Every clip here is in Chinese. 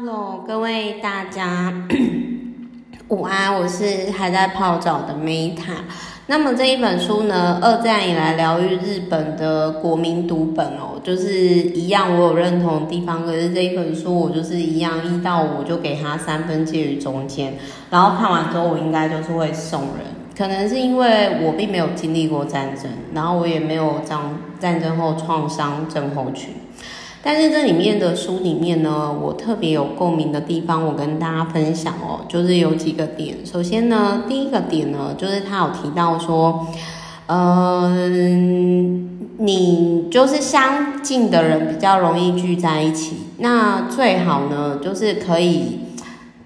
Hello，各位大家 午安，我是还在泡澡的 Meta。那么这一本书呢，二战以来疗愈日本的国民读本哦，就是一样，我有认同的地方。可是这一本书我就是一样，一到五就给他三分介于中间。然后看完之后，我应该就是会送人。可能是因为我并没有经历过战争，然后我也没有战战争后创伤症候群。但是这里面的书里面呢，我特别有共鸣的地方，我跟大家分享哦，就是有几个点。首先呢，第一个点呢，就是他有提到说，嗯，你就是相近的人比较容易聚在一起，那最好呢，就是可以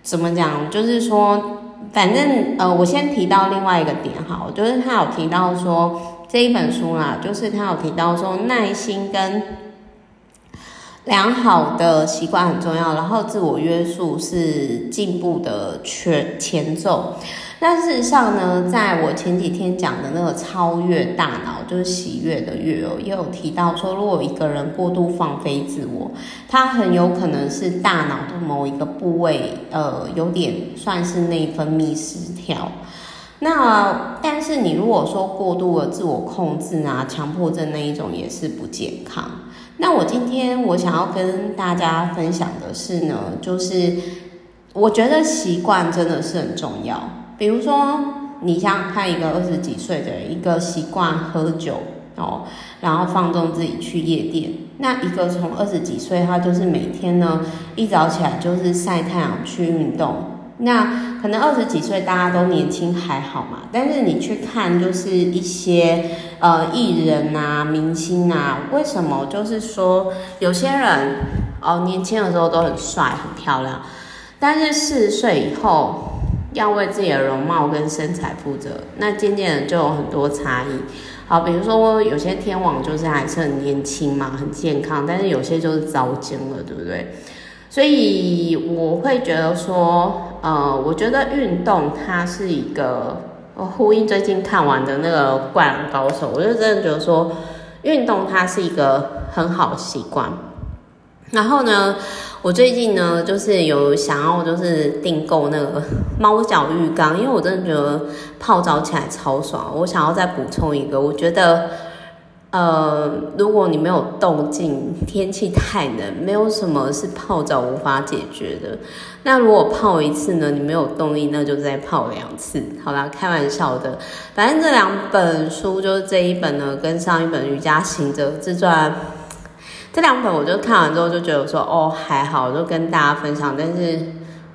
怎么讲？就是说，反正呃，我先提到另外一个点哈，就是他有提到说这一本书啦，就是他有提到说耐心跟。良好的习惯很重要，然后自我约束是进步的前前奏。那事实上呢，在我前几天讲的那个超越大脑，就是喜悦的悦哦，也有提到说，如果一个人过度放飞自我，他很有可能是大脑的某一个部位，呃，有点算是内分泌失调。那但是你如果说过度的自我控制啊，强迫症那一种也是不健康。那我今天我想要跟大家分享的是呢，就是我觉得习惯真的是很重要。比如说，你像看，一个二十几岁的人，一个习惯喝酒哦，然后放纵自己去夜店；那一个从二十几岁，他就是每天呢一早起来就是晒太阳去运动。那可能二十几岁大家都年轻还好嘛，但是你去看就是一些呃艺人啊、明星啊，为什么就是说有些人哦年轻的时候都很帅很漂亮，但是四十岁以后要为自己的容貌跟身材负责，那渐渐的就有很多差异。好，比如说有些天王就是还是很年轻嘛，很健康，但是有些就是糟精了，对不对？所以我会觉得说，呃，我觉得运动它是一个，我呼应最近看完的那个《灌篮高手》，我就真的觉得说，运动它是一个很好的习惯。然后呢，我最近呢，就是有想要就是订购那个猫脚浴缸，因为我真的觉得泡澡起来超爽。我想要再补充一个，我觉得。呃，如果你没有动静，天气太冷，没有什么是泡澡无法解决的。那如果泡一次呢，你没有动力，那就再泡两次。好啦，开玩笑的。反正这两本书就是这一本呢，跟上一本《瑜伽行者自传》，这两本我就看完之后就觉得说，哦，还好，就跟大家分享。但是。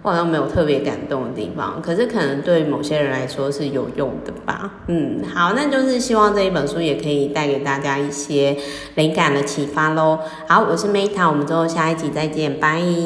我好像没有特别感动的地方，可是可能对某些人来说是有用的吧。嗯，好，那就是希望这一本书也可以带给大家一些灵感的启发喽。好，我是 Meta，我们之后下一集再见，拜。